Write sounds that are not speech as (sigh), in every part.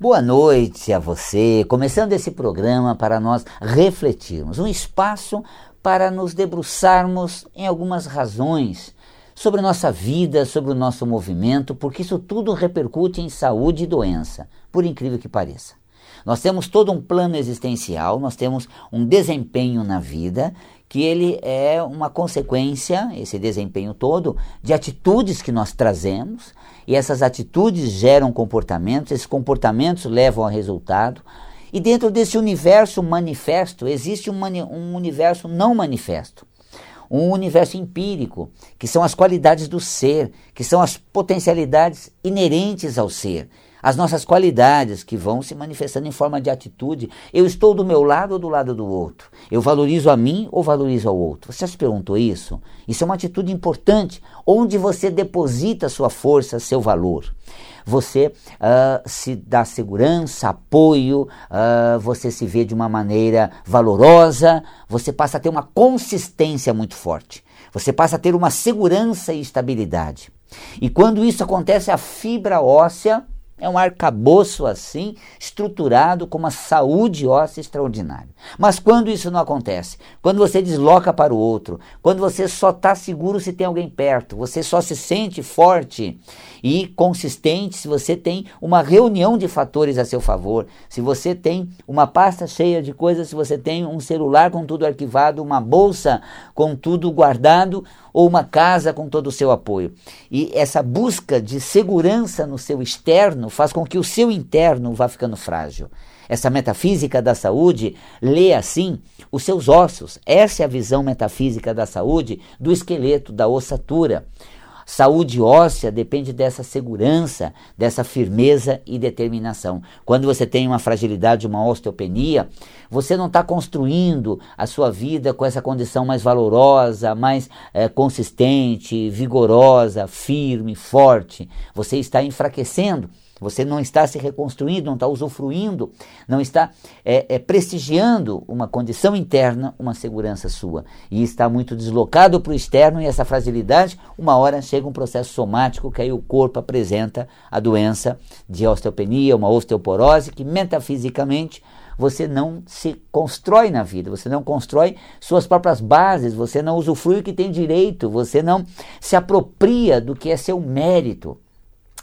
Boa noite a você. Começando esse programa para nós refletirmos, um espaço para nos debruçarmos em algumas razões sobre nossa vida, sobre o nosso movimento, porque isso tudo repercute em saúde e doença, por incrível que pareça. Nós temos todo um plano existencial, nós temos um desempenho na vida que ele é uma consequência, esse desempenho todo, de atitudes que nós trazemos, e essas atitudes geram comportamentos, esses comportamentos levam a resultado, e dentro desse universo manifesto existe um, mani um universo não manifesto um universo empírico, que são as qualidades do ser, que são as potencialidades inerentes ao ser as nossas qualidades que vão se manifestando em forma de atitude. Eu estou do meu lado ou do lado do outro? Eu valorizo a mim ou valorizo ao outro? Você já se perguntou isso? Isso é uma atitude importante, onde você deposita sua força, seu valor. Você uh, se dá segurança, apoio, uh, você se vê de uma maneira valorosa, você passa a ter uma consistência muito forte, você passa a ter uma segurança e estabilidade. E quando isso acontece, a fibra óssea é um arcabouço assim, estruturado com uma saúde óssea extraordinária. Mas quando isso não acontece, quando você desloca para o outro, quando você só está seguro se tem alguém perto, você só se sente forte e consistente se você tem uma reunião de fatores a seu favor, se você tem uma pasta cheia de coisas, se você tem um celular com tudo arquivado, uma bolsa com tudo guardado ou uma casa com todo o seu apoio. E essa busca de segurança no seu externo faz com que o seu interno vá ficando frágil. Essa metafísica da saúde lê assim os seus ossos. Essa é a visão metafísica da saúde do esqueleto, da ossatura. Saúde óssea depende dessa segurança, dessa firmeza e determinação. Quando você tem uma fragilidade, uma osteopenia, você não está construindo a sua vida com essa condição mais valorosa, mais é, consistente, vigorosa, firme, forte. Você está enfraquecendo. Você não está se reconstruindo, não está usufruindo, não está é, é, prestigiando uma condição interna, uma segurança sua. E está muito deslocado para o externo e essa fragilidade, uma hora chega um processo somático que aí o corpo apresenta a doença de osteopenia, uma osteoporose, que metafisicamente você não se constrói na vida, você não constrói suas próprias bases, você não usufrui o que tem direito, você não se apropria do que é seu mérito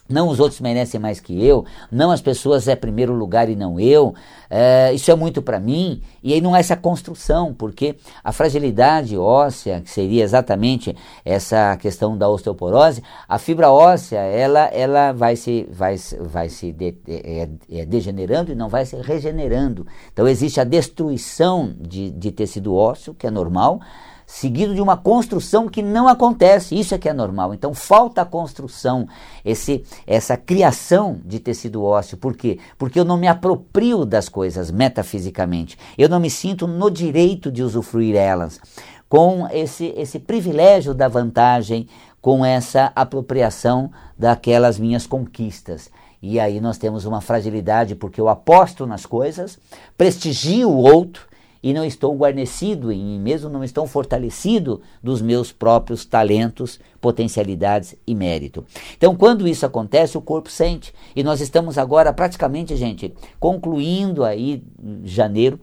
não os outros merecem mais que eu, não as pessoas é primeiro lugar e não eu, é, isso é muito para mim, e aí não é essa construção, porque a fragilidade óssea, que seria exatamente essa questão da osteoporose, a fibra óssea, ela, ela vai se, vai, vai se de, é, é, degenerando e não vai se regenerando. Então existe a destruição de, de tecido ósseo, que é normal, seguido de uma construção que não acontece. Isso é que é normal. Então falta a construção, esse, essa criação de tecido ósseo. Por quê? Porque eu não me aproprio das coisas metafisicamente. Eu não me sinto no direito de usufruir elas. Com esse, esse privilégio da vantagem, com essa apropriação daquelas minhas conquistas. E aí nós temos uma fragilidade porque eu aposto nas coisas, prestigio o outro, e não estou guarnecido em mim mesmo, não estou fortalecido dos meus próprios talentos, potencialidades e mérito. Então, quando isso acontece, o corpo sente. E nós estamos agora praticamente, gente, concluindo aí janeiro,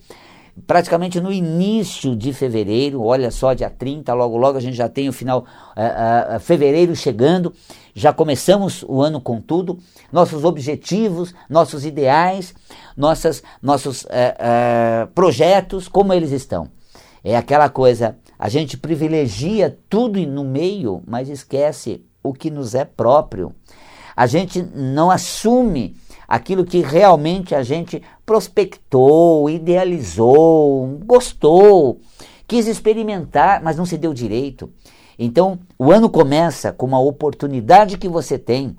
praticamente no início de fevereiro, olha só, dia 30, logo logo a gente já tem o final, uh, uh, fevereiro chegando, já começamos o ano com tudo, nossos objetivos, nossos ideais, nossas, nossos uh, projetos, como eles estão. É aquela coisa, a gente privilegia tudo no meio, mas esquece o que nos é próprio. A gente não assume aquilo que realmente a gente prospectou, idealizou, gostou, quis experimentar, mas não se deu direito. Então, o ano começa com uma oportunidade que você tem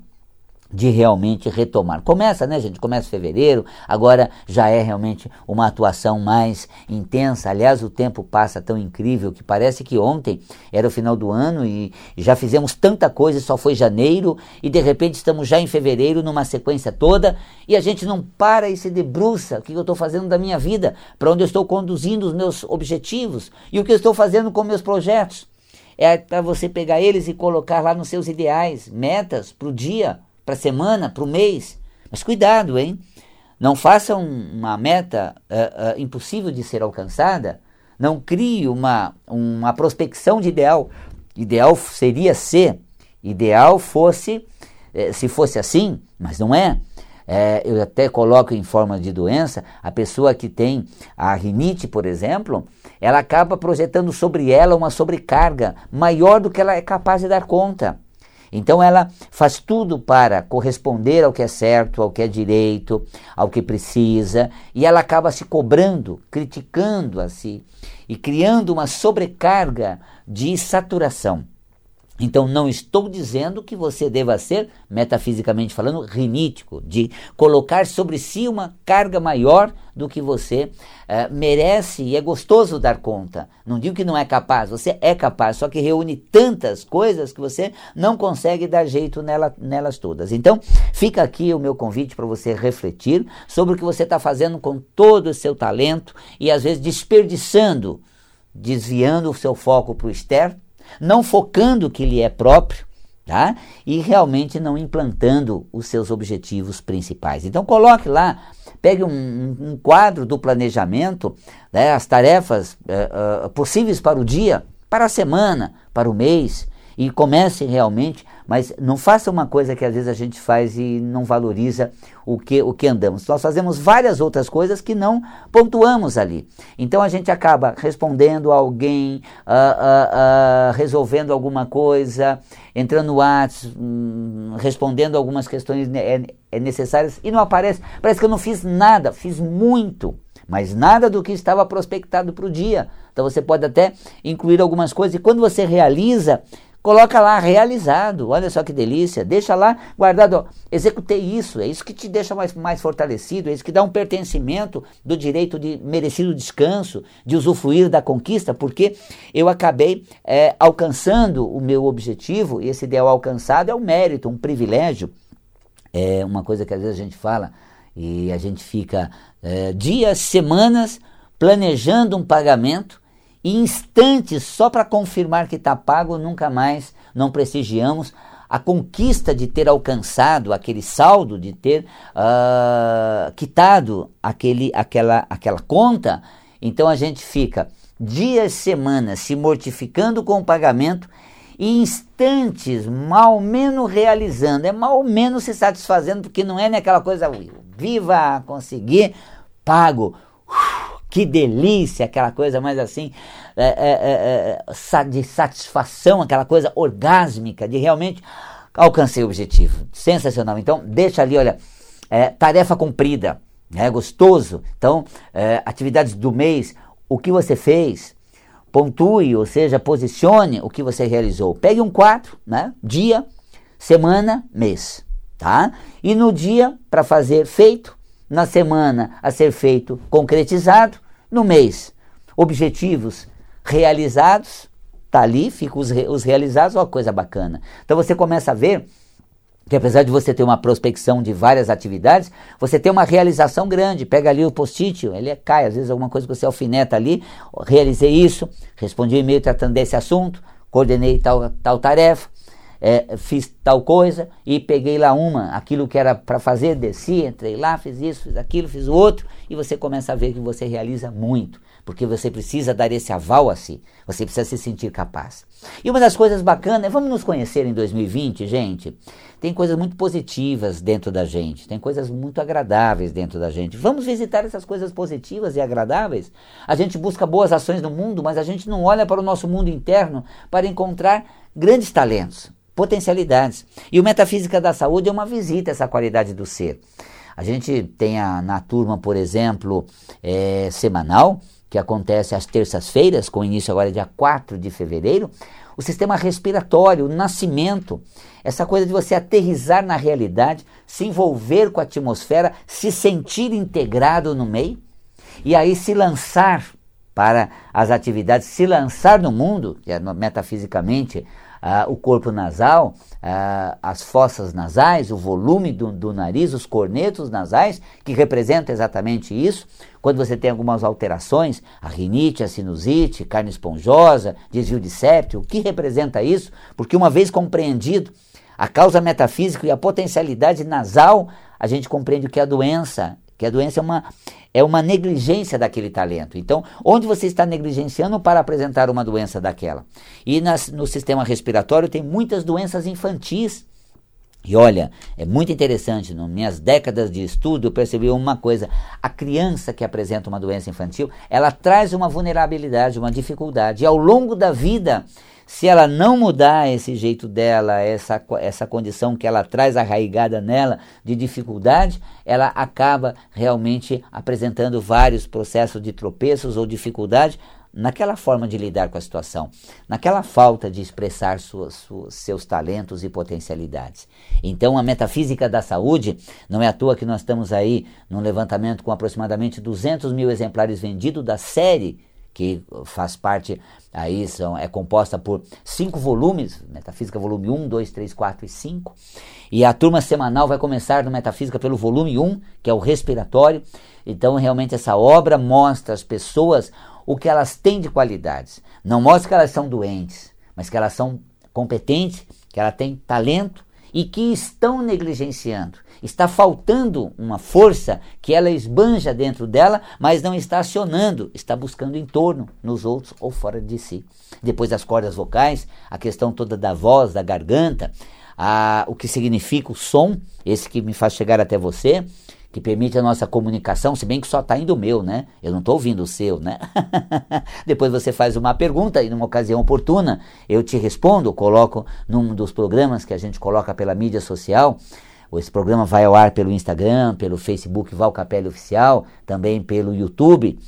de realmente retomar. Começa, né, gente? Começa fevereiro, agora já é realmente uma atuação mais intensa. Aliás, o tempo passa tão incrível que parece que ontem era o final do ano e já fizemos tanta coisa, só foi janeiro e de repente estamos já em fevereiro numa sequência toda e a gente não para e se debruça o que eu estou fazendo da minha vida, para onde eu estou conduzindo os meus objetivos e o que eu estou fazendo com meus projetos. É para você pegar eles e colocar lá nos seus ideais, metas para o dia, para a semana, para o mês. Mas cuidado, hein? Não faça um, uma meta uh, uh, impossível de ser alcançada. Não crie uma, uma prospecção de ideal. Ideal seria ser. Ideal fosse, eh, se fosse assim, mas não é. é. Eu até coloco em forma de doença, a pessoa que tem a rinite, por exemplo, ela acaba projetando sobre ela uma sobrecarga maior do que ela é capaz de dar conta. Então ela faz tudo para corresponder ao que é certo, ao que é direito, ao que precisa, e ela acaba se cobrando, criticando a si e criando uma sobrecarga de saturação. Então, não estou dizendo que você deva ser, metafisicamente falando, rinítico, de colocar sobre si uma carga maior do que você uh, merece e é gostoso dar conta. Não digo que não é capaz, você é capaz, só que reúne tantas coisas que você não consegue dar jeito nela, nelas todas. Então, fica aqui o meu convite para você refletir sobre o que você está fazendo com todo o seu talento e às vezes desperdiçando, desviando o seu foco para o externo não focando o que lhe é próprio, tá? E realmente não implantando os seus objetivos principais. Então coloque lá, pegue um, um quadro do planejamento, né, as tarefas uh, uh, possíveis para o dia, para a semana, para o mês, e comece realmente, mas não faça uma coisa que às vezes a gente faz e não valoriza o que, o que andamos. Nós fazemos várias outras coisas que não pontuamos ali. Então a gente acaba respondendo a alguém, uh, uh, uh, resolvendo alguma coisa, entrando no WhatsApp, um, respondendo algumas questões é, é necessárias e não aparece. Parece que eu não fiz nada, fiz muito mas nada do que estava prospectado para o dia. Então você pode até incluir algumas coisas e quando você realiza, Coloca lá realizado, olha só que delícia. Deixa lá guardado, ó, executei isso, é isso que te deixa mais, mais fortalecido, é isso que dá um pertencimento do direito de merecido descanso, de usufruir da conquista, porque eu acabei é, alcançando o meu objetivo, e esse ideal alcançado é um mérito, um privilégio. É uma coisa que às vezes a gente fala e a gente fica é, dias, semanas planejando um pagamento instantes só para confirmar que está pago, nunca mais não prestigiamos a conquista de ter alcançado aquele saldo, de ter uh, quitado aquele, aquela, aquela conta. Então a gente fica dias, semanas se mortificando com o pagamento e instantes mal menos realizando, é mal menos se satisfazendo, porque não é naquela coisa viva, conseguir, pago. Uf, que delícia, aquela coisa mais assim, é, é, é, de satisfação, aquela coisa orgásmica, de realmente alcancei o objetivo. Sensacional. Então, deixa ali, olha, tarefa cumprida, é gostoso. Então, atividades do mês, o que você fez, pontue, ou seja, posicione o que você realizou. Pegue um quadro, né? Dia, semana, mês, tá? E no dia, para fazer feito, na semana a ser feito concretizado, no mês. Objetivos realizados, tá ali, fica os, os realizados, ó, coisa bacana. Então você começa a ver que apesar de você ter uma prospecção de várias atividades, você tem uma realização grande. Pega ali o post-it, ele cai, às vezes alguma coisa que você alfineta ali, realizei isso, respondi um e-mail tratando desse assunto, coordenei tal, tal tarefa, é, fiz tal coisa e peguei lá uma, aquilo que era para fazer, desci, entrei lá, fiz isso, fiz aquilo, fiz o outro, e você começa a ver que você realiza muito, porque você precisa dar esse aval a si, você precisa se sentir capaz. E uma das coisas bacanas é, vamos nos conhecer em 2020, gente. Tem coisas muito positivas dentro da gente, tem coisas muito agradáveis dentro da gente. Vamos visitar essas coisas positivas e agradáveis. A gente busca boas ações no mundo, mas a gente não olha para o nosso mundo interno para encontrar grandes talentos potencialidades. E o Metafísica da Saúde é uma visita a essa qualidade do ser. A gente tem a, na turma, por exemplo, é, semanal, que acontece às terças-feiras, com início agora dia 4 de fevereiro, o sistema respiratório, o nascimento, essa coisa de você aterrizar na realidade, se envolver com a atmosfera, se sentir integrado no meio e aí se lançar para as atividades, se lançar no mundo, é metafisicamente ah, o corpo nasal, ah, as fossas nasais, o volume do, do, nariz, os cornetos nasais, que representam exatamente isso. Quando você tem algumas alterações, a rinite, a sinusite, carne esponjosa, desvio de septo, o que representa isso? Porque uma vez compreendido a causa metafísica e a potencialidade nasal, a gente compreende o que é a doença, que a doença é uma, é uma negligência daquele talento. Então, onde você está negligenciando para apresentar uma doença daquela? E nas, no sistema respiratório tem muitas doenças infantis. E olha, é muito interessante, nas minhas décadas de estudo eu percebi uma coisa, a criança que apresenta uma doença infantil, ela traz uma vulnerabilidade, uma dificuldade, e ao longo da vida, se ela não mudar esse jeito dela, essa, essa condição que ela traz arraigada nela de dificuldade, ela acaba realmente apresentando vários processos de tropeços ou dificuldade naquela forma de lidar com a situação, naquela falta de expressar suas, suas, seus talentos e potencialidades. Então, a metafísica da saúde, não é à toa que nós estamos aí num levantamento com aproximadamente 200 mil exemplares vendidos da série que faz parte, aí são, é composta por cinco volumes, Metafísica volume 1, 2, 3, 4 e 5, e a turma semanal vai começar no Metafísica pelo volume 1, que é o respiratório, então realmente essa obra mostra às pessoas o que elas têm de qualidades, não mostra que elas são doentes, mas que elas são competentes, que elas têm talento e que estão negligenciando. Está faltando uma força que ela esbanja dentro dela, mas não está acionando, está buscando em torno, nos outros ou fora de si. Depois das cordas vocais, a questão toda da voz, da garganta, a, o que significa o som, esse que me faz chegar até você, que permite a nossa comunicação, se bem que só está indo o meu, né? Eu não estou ouvindo o seu, né? (laughs) Depois você faz uma pergunta e numa ocasião oportuna eu te respondo, coloco num dos programas que a gente coloca pela mídia social. Esse programa vai ao ar pelo Instagram, pelo Facebook Val Capelli Oficial, também pelo YouTube.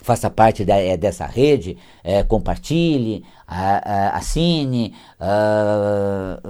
Faça parte da, é, dessa rede, é, compartilhe, a, a, assine, a,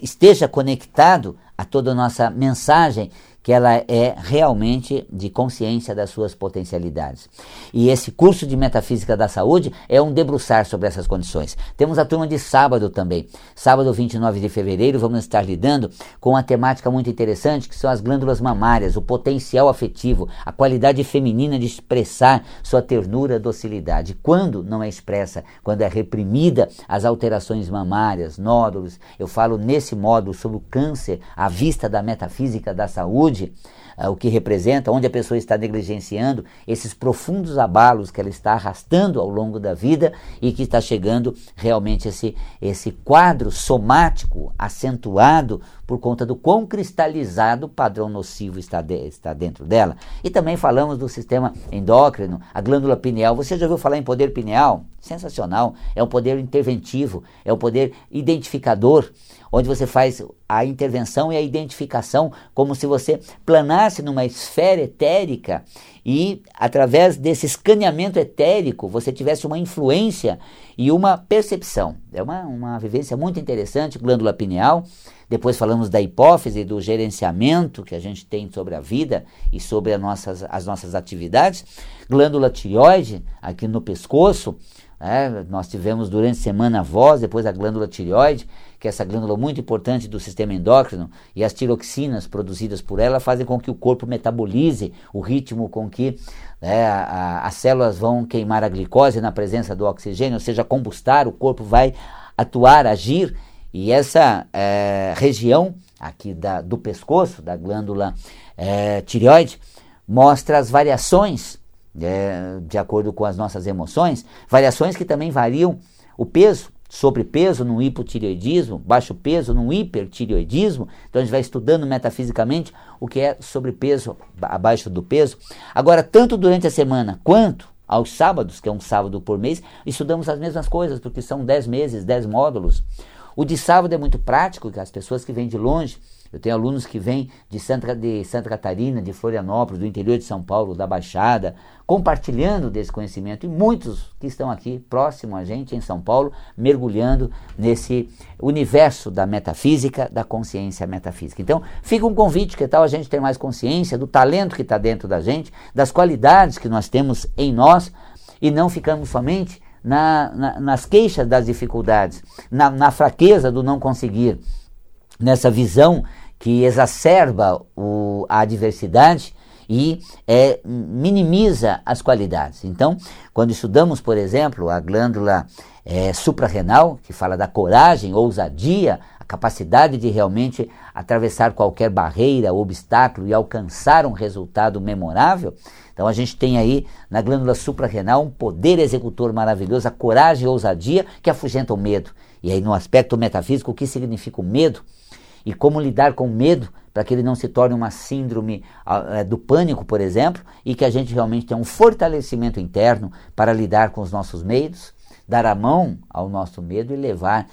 esteja conectado a toda a nossa mensagem que ela é realmente de consciência das suas potencialidades. E esse curso de Metafísica da Saúde é um debruçar sobre essas condições. Temos a turma de sábado também. Sábado, 29 de fevereiro, vamos estar lidando com uma temática muito interessante, que são as glândulas mamárias, o potencial afetivo, a qualidade feminina de expressar sua ternura, docilidade. Quando não é expressa, quando é reprimida, as alterações mamárias, nódulos. Eu falo nesse módulo sobre o câncer à vista da metafísica da saúde saúde, uh, o que representa, onde a pessoa está negligenciando esses profundos abalos que ela está arrastando ao longo da vida e que está chegando realmente esse, esse quadro somático acentuado por conta do quão cristalizado o padrão nocivo está, de, está dentro dela. E também falamos do sistema endócrino, a glândula pineal. Você já ouviu falar em poder pineal? Sensacional. É um poder interventivo, é um poder identificador onde você faz a intervenção e a identificação como se você planasse numa esfera etérica e através desse escaneamento etérico você tivesse uma influência e uma percepção. É uma, uma vivência muito interessante, glândula pineal. Depois falamos da hipófise, do gerenciamento que a gente tem sobre a vida e sobre as nossas, as nossas atividades. Glândula tireoide, aqui no pescoço. É, nós tivemos durante a semana a voz, depois a glândula tireoide, que é essa glândula muito importante do sistema endócrino, e as tiroxinas produzidas por ela fazem com que o corpo metabolize o ritmo com que né, a, a, as células vão queimar a glicose na presença do oxigênio, ou seja, combustar, o corpo vai atuar, agir, e essa é, região aqui da, do pescoço, da glândula é, tireoide, mostra as variações é, de acordo com as nossas emoções, variações que também variam o peso, sobrepeso no hipotireoidismo, baixo peso no hipertireoidismo. Então a gente vai estudando metafisicamente o que é sobrepeso abaixo do peso. Agora, tanto durante a semana quanto aos sábados, que é um sábado por mês, estudamos as mesmas coisas, porque são 10 meses, 10 módulos. O de sábado é muito prático, que as pessoas que vêm de longe eu tenho alunos que vêm de Santa, de Santa Catarina, de Florianópolis, do interior de São Paulo, da Baixada, compartilhando desse conhecimento, e muitos que estão aqui próximo a gente em São Paulo, mergulhando nesse universo da metafísica, da consciência metafísica. Então, fica um convite, que tal a gente ter mais consciência do talento que está dentro da gente, das qualidades que nós temos em nós, e não ficamos somente na, na, nas queixas das dificuldades, na, na fraqueza do não conseguir, nessa visão que exacerba o, a adversidade e é, minimiza as qualidades. Então, quando estudamos, por exemplo, a glândula é, suprarrenal, que fala da coragem, ousadia, capacidade de realmente atravessar qualquer barreira, obstáculo e alcançar um resultado memorável. Então a gente tem aí na glândula suprarrenal um poder executor maravilhoso, a coragem e a ousadia que afugentam o medo. E aí no aspecto metafísico, o que significa o medo e como lidar com o medo para que ele não se torne uma síndrome uh, do pânico, por exemplo, e que a gente realmente tenha um fortalecimento interno para lidar com os nossos medos, dar a mão ao nosso medo e levar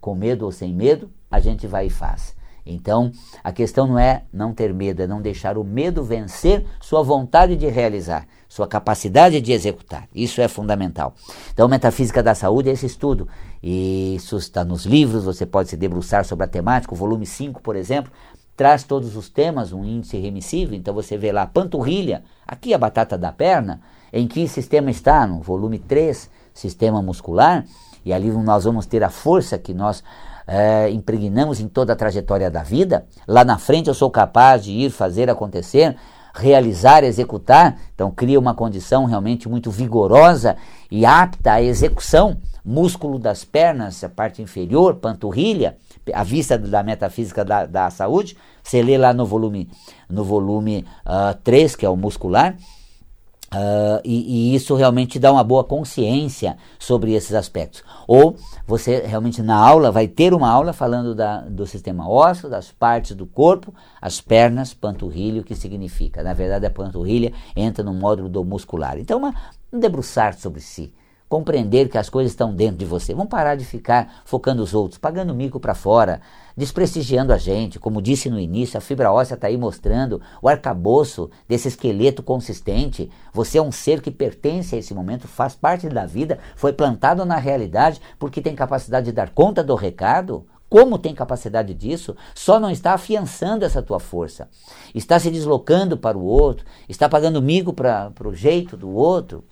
com medo ou sem medo, a gente vai e faz. Então, a questão não é não ter medo, é não deixar o medo vencer sua vontade de realizar, sua capacidade de executar. Isso é fundamental. Então, Metafísica da Saúde é esse estudo. E isso está nos livros, você pode se debruçar sobre a temática. O volume 5, por exemplo, traz todos os temas, um índice remissível. Então, você vê lá panturrilha, aqui a batata da perna, em que sistema está? No volume 3, sistema muscular. E ali nós vamos ter a força que nós é, impregnamos em toda a trajetória da vida, lá na frente eu sou capaz de ir fazer acontecer, realizar, executar. Então cria uma condição realmente muito vigorosa e apta à execução. Músculo das pernas, a parte inferior, panturrilha, a vista da metafísica da, da saúde, você lê lá no volume, no volume uh, ah, 3, que é o muscular, Uh, e, e, isso realmente dá uma boa consciência sobre esses aspectos. Ou você realmente na aula vai ter uma aula falando da, do sistema ósseo, das partes do corpo, as pernas, panturrilha, o que significa. Na verdade, a panturrilha entra no módulo do muscular. Então, uma, um debruçar sobre si compreender que as coisas estão dentro de você. Vamos parar de ficar focando os outros, pagando mico para fora, desprestigiando a gente. Como disse no início, a fibra óssea está aí mostrando o arcabouço desse esqueleto consistente. Você é um ser que pertence a esse momento, faz parte da vida, foi plantado na realidade porque tem capacidade de dar conta do recado. Como tem capacidade disso, só não está afiançando essa tua força. Está se deslocando para o outro, está pagando mico para o jeito do outro,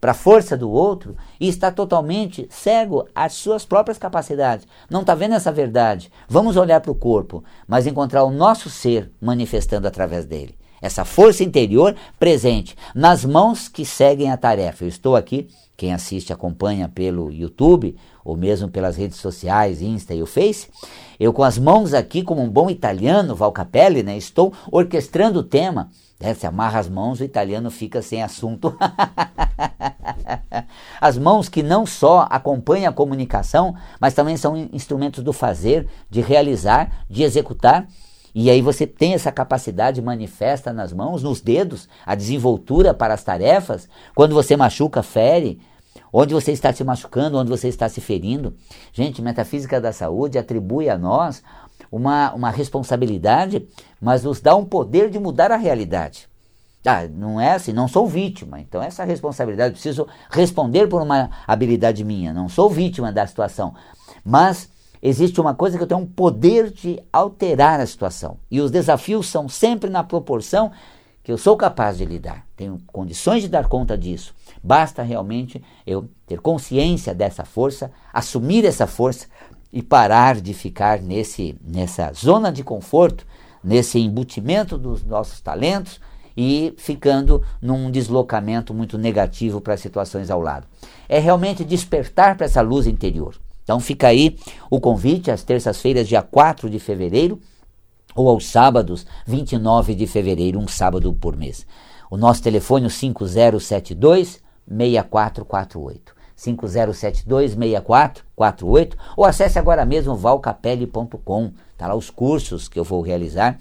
para a força do outro, e está totalmente cego às suas próprias capacidades. Não está vendo essa verdade. Vamos olhar para o corpo, mas encontrar o nosso ser manifestando através dele. Essa força interior presente nas mãos que seguem a tarefa. Eu estou aqui quem assiste acompanha pelo YouTube ou mesmo pelas redes sociais, Insta e o Face, eu com as mãos aqui, como um bom italiano, Val Capelli, né, estou orquestrando o tema. Né, se amarra as mãos, o italiano fica sem assunto. (laughs) as mãos que não só acompanham a comunicação, mas também são instrumentos do fazer, de realizar, de executar. E aí você tem essa capacidade manifesta nas mãos, nos dedos, a desenvoltura para as tarefas. Quando você machuca, fere, onde você está se machucando, onde você está se ferindo. Gente, metafísica da saúde atribui a nós uma, uma responsabilidade, mas nos dá um poder de mudar a realidade. Ah, não é assim, não sou vítima, então essa responsabilidade, preciso responder por uma habilidade minha, não sou vítima da situação, mas existe uma coisa que eu tenho um poder de alterar a situação, e os desafios são sempre na proporção que eu sou capaz de lidar, tenho condições de dar conta disso. Basta realmente eu ter consciência dessa força, assumir essa força e parar de ficar nesse, nessa zona de conforto, nesse embutimento dos nossos talentos e ficando num deslocamento muito negativo para as situações ao lado. É realmente despertar para essa luz interior. Então fica aí o convite às terças-feiras, dia 4 de fevereiro, ou aos sábados, 29 de fevereiro, um sábado por mês. O nosso telefone é 5072 6448. 5072 6448 ou acesse agora mesmo valcapelli.com. Tá lá os cursos que eu vou realizar,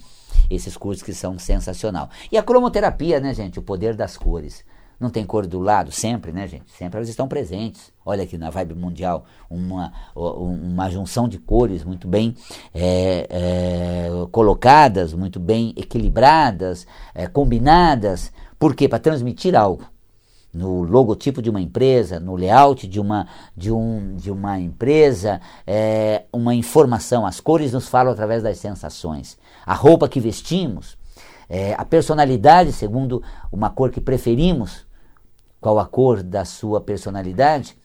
esses cursos que são sensacional. E a cromoterapia, né, gente, o poder das cores. Não tem cor do lado? Sempre, né, gente? Sempre elas estão presentes. Olha aqui na Vibe Mundial, uma, uma junção de cores muito bem é, é, colocadas, muito bem equilibradas, é, combinadas. Por quê? Para transmitir algo. No logotipo de uma empresa, no layout de uma, de um, de uma empresa, é, uma informação. As cores nos falam através das sensações. A roupa que vestimos, é, a personalidade, segundo uma cor que preferimos, qual a cor da sua personalidade,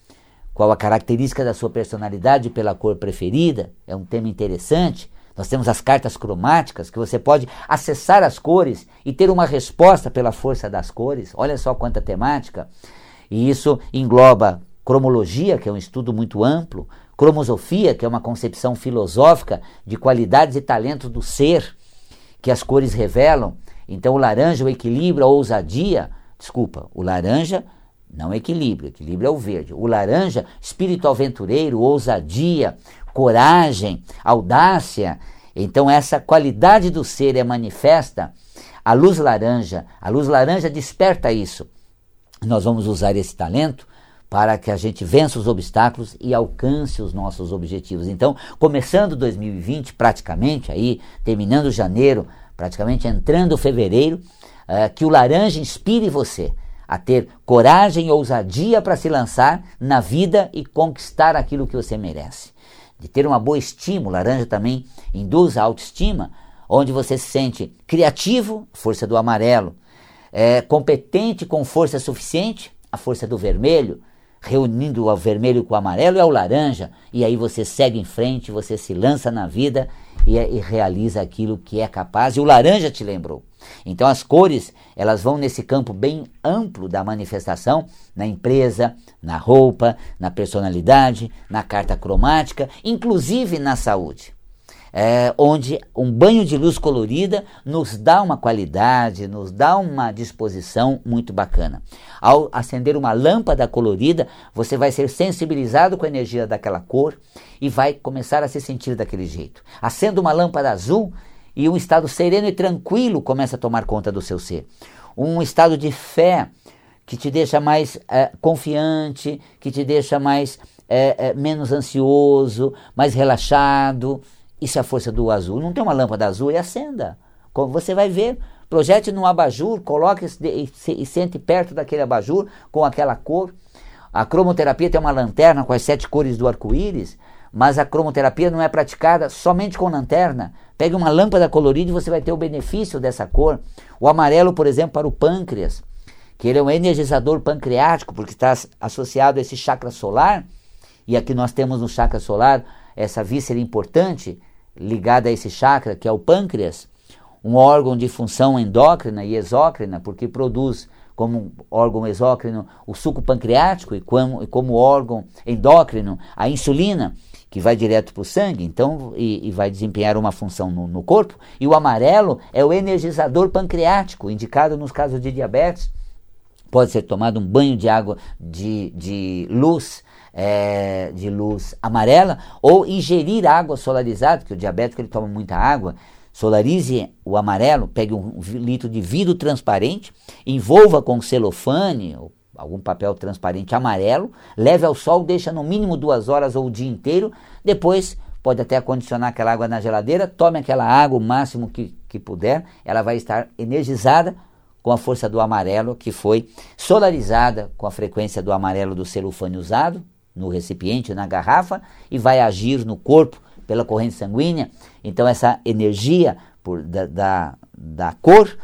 qual a característica da sua personalidade pela cor preferida, é um tema interessante. Nós temos as cartas cromáticas, que você pode acessar as cores e ter uma resposta pela força das cores. Olha só quanta temática. E isso engloba cromologia, que é um estudo muito amplo, cromosofia, que é uma concepção filosófica de qualidades e talentos do ser, que as cores revelam. Então, o laranja, o equilíbrio, a ousadia. Desculpa, o laranja não equilíbrio, equilíbrio é o verde. O laranja, espírito aventureiro, ousadia, coragem, audácia. Então, essa qualidade do ser é manifesta. A luz laranja, a luz laranja desperta isso. Nós vamos usar esse talento para que a gente vença os obstáculos e alcance os nossos objetivos. Então, começando 2020, praticamente, aí, terminando janeiro, praticamente entrando fevereiro, uh, que o laranja inspire você a ter coragem e ousadia para se lançar na vida e conquistar aquilo que você merece. De ter uma boa estima, laranja também induz a autoestima, onde você se sente criativo, força do amarelo, é, competente com força suficiente, a força do vermelho, reunindo o vermelho com o amarelo é o laranja, e aí você segue em frente, você se lança na vida e, e, realiza aquilo que é capaz, e o laranja te lembrou. Então as cores, elas vão nesse campo bem amplo da manifestação, na empresa, na roupa, na personalidade, na carta cromática, inclusive na saúde é, onde um banho de luz colorida nos dá uma qualidade, nos dá uma disposição muito bacana. Ao acender uma lâmpada colorida, você vai ser sensibilizado com a energia daquela cor e vai começar a se sentir daquele jeito. Acenda uma lâmpada azul e um estado sereno e tranquilo começa a tomar conta do seu ser. Um estado de fé que te deixa mais é, confiante, que te deixa mais é, é, menos ansioso, mais relaxado. Isso é a força do azul. Não tem uma lâmpada azul e acenda. Como você vai ver, projete num abajur, coloque e, e sente perto daquele abajur com aquela cor. A cromoterapia tem uma lanterna com as sete cores do arco-íris, mas a cromoterapia não é praticada somente com lanterna. Pegue uma lâmpada colorida e você vai ter o benefício dessa cor. O amarelo, por exemplo, para o pâncreas, que ele é um energizador pancreático, porque está associado a esse chakra solar. E aqui nós temos no chakra solar essa víscera importante, ligada a esse chakra, que é o pâncreas, um órgão de função endócrina e exócrina, porque produz como órgão exócrino o suco pancreático e como, e como órgão endócrino a insulina, que vai direto para o sangue, então, e, e, vai desempenhar uma função no, no, corpo. E o amarelo é o energizador pancreático, indicado nos casos de diabetes. Pode ser tomado um banho de água de, de luz é, de luz amarela ou ingerir água solarizada, que o diabético ele toma muita água. Solarize o amarelo, pegue um litro de vidro transparente, envolva com celofane ou algum papel transparente amarelo, leve ao sol, deixa no mínimo duas horas ou o dia inteiro, depois pode até acondicionar aquela água na geladeira, tome aquela água o máximo que, que puder, ela vai estar energizada com a força do amarelo que foi solarizada com a frequência do amarelo do celofane usado, no recipiente, na garrafa, e vai agir no corpo pela corrente sanguínea. Então, essa energia por, da, da, da cor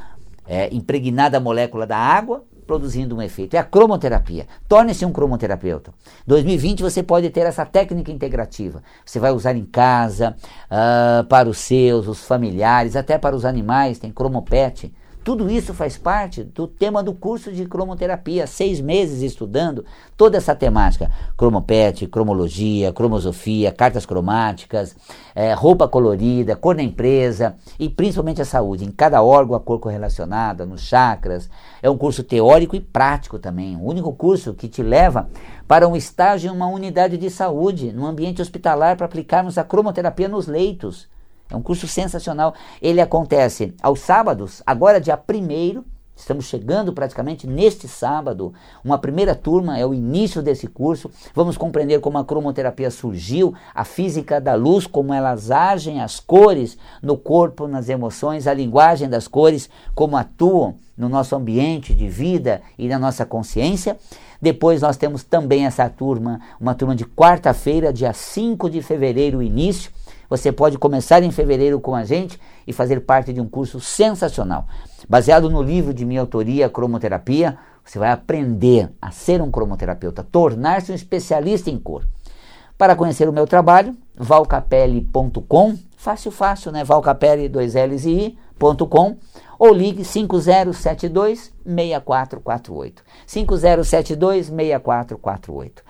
é impregnada a molécula da água, produzindo um efeito. É a cromoterapia. Torne-se um cromoterapeuta. 2020 você pode ter essa técnica integrativa. Você vai usar em casa, uh, para os seus, os familiares, até para os animais. Tem cromopet tudo isso faz parte do tema do curso de cromoterapia, seis meses estudando toda essa temática: cromopet, cromologia, cromosofia, cartas cromáticas, é, roupa colorida, cor da empresa e principalmente a saúde. Em cada órgão, a cor correlacionada, nos chakras. É um curso teórico e prático também. O único curso que te leva para um estágio em uma unidade de saúde, no ambiente hospitalar, para aplicarmos a cromoterapia nos leitos. É um curso sensacional. Ele acontece aos sábados, agora dia 1 Estamos chegando praticamente neste sábado. Uma primeira turma é o início desse curso. Vamos compreender como a cromoterapia surgiu, a física da luz, como elas agem, as cores no corpo, nas emoções, a linguagem das cores, como atuam no nosso ambiente de vida e na nossa consciência. Depois nós temos também essa turma, uma turma de quarta-feira, dia 5 de fevereiro, início você pode começar em fevereiro com a gente e fazer parte de um curso sensacional. Baseado no livro de minha autoria, Cromoterapia, você vai aprender a ser um cromoterapeuta, tornar-se um especialista em cor. Para conhecer o meu trabalho, valcapelli.com, fácil, fácil, né? Valcapelli, 2 L's e I.com, ou ligue 5072 6448. 5072 6448.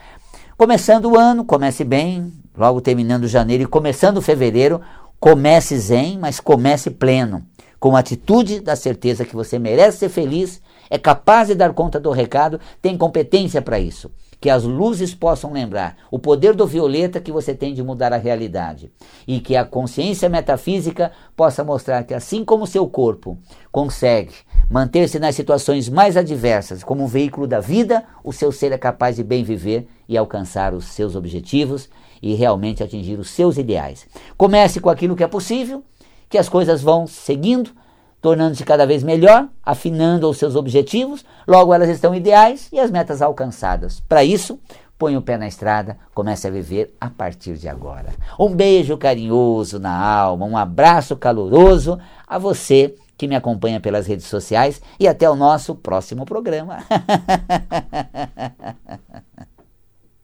Começando o ano, comece bem, logo terminando janeiro e começando fevereiro, comece zen, mas comece pleno, com a atitude da certeza que você merece ser feliz, é capaz de dar conta do recado, tem competência para isso. Que as luzes possam lembrar o poder do violeta que você tem de mudar a realidade. E que a consciência metafísica possa mostrar que assim como seu corpo consegue manter-se nas situações mais adversas como um veículo da vida, o seu ser é capaz de bem viver e alcançar os seus objetivos e realmente atingir os seus ideais. Comece com aquilo que é possível, que as coisas vão seguindo tornando-se cada vez melhor, afinando os seus objetivos, logo elas estão ideais e as metas alcançadas. Para isso, põe o pé na estrada, comece a viver a partir de agora. Um beijo carinhoso na alma, um abraço caloroso a você que me acompanha pelas redes sociais e até o nosso próximo programa. (laughs)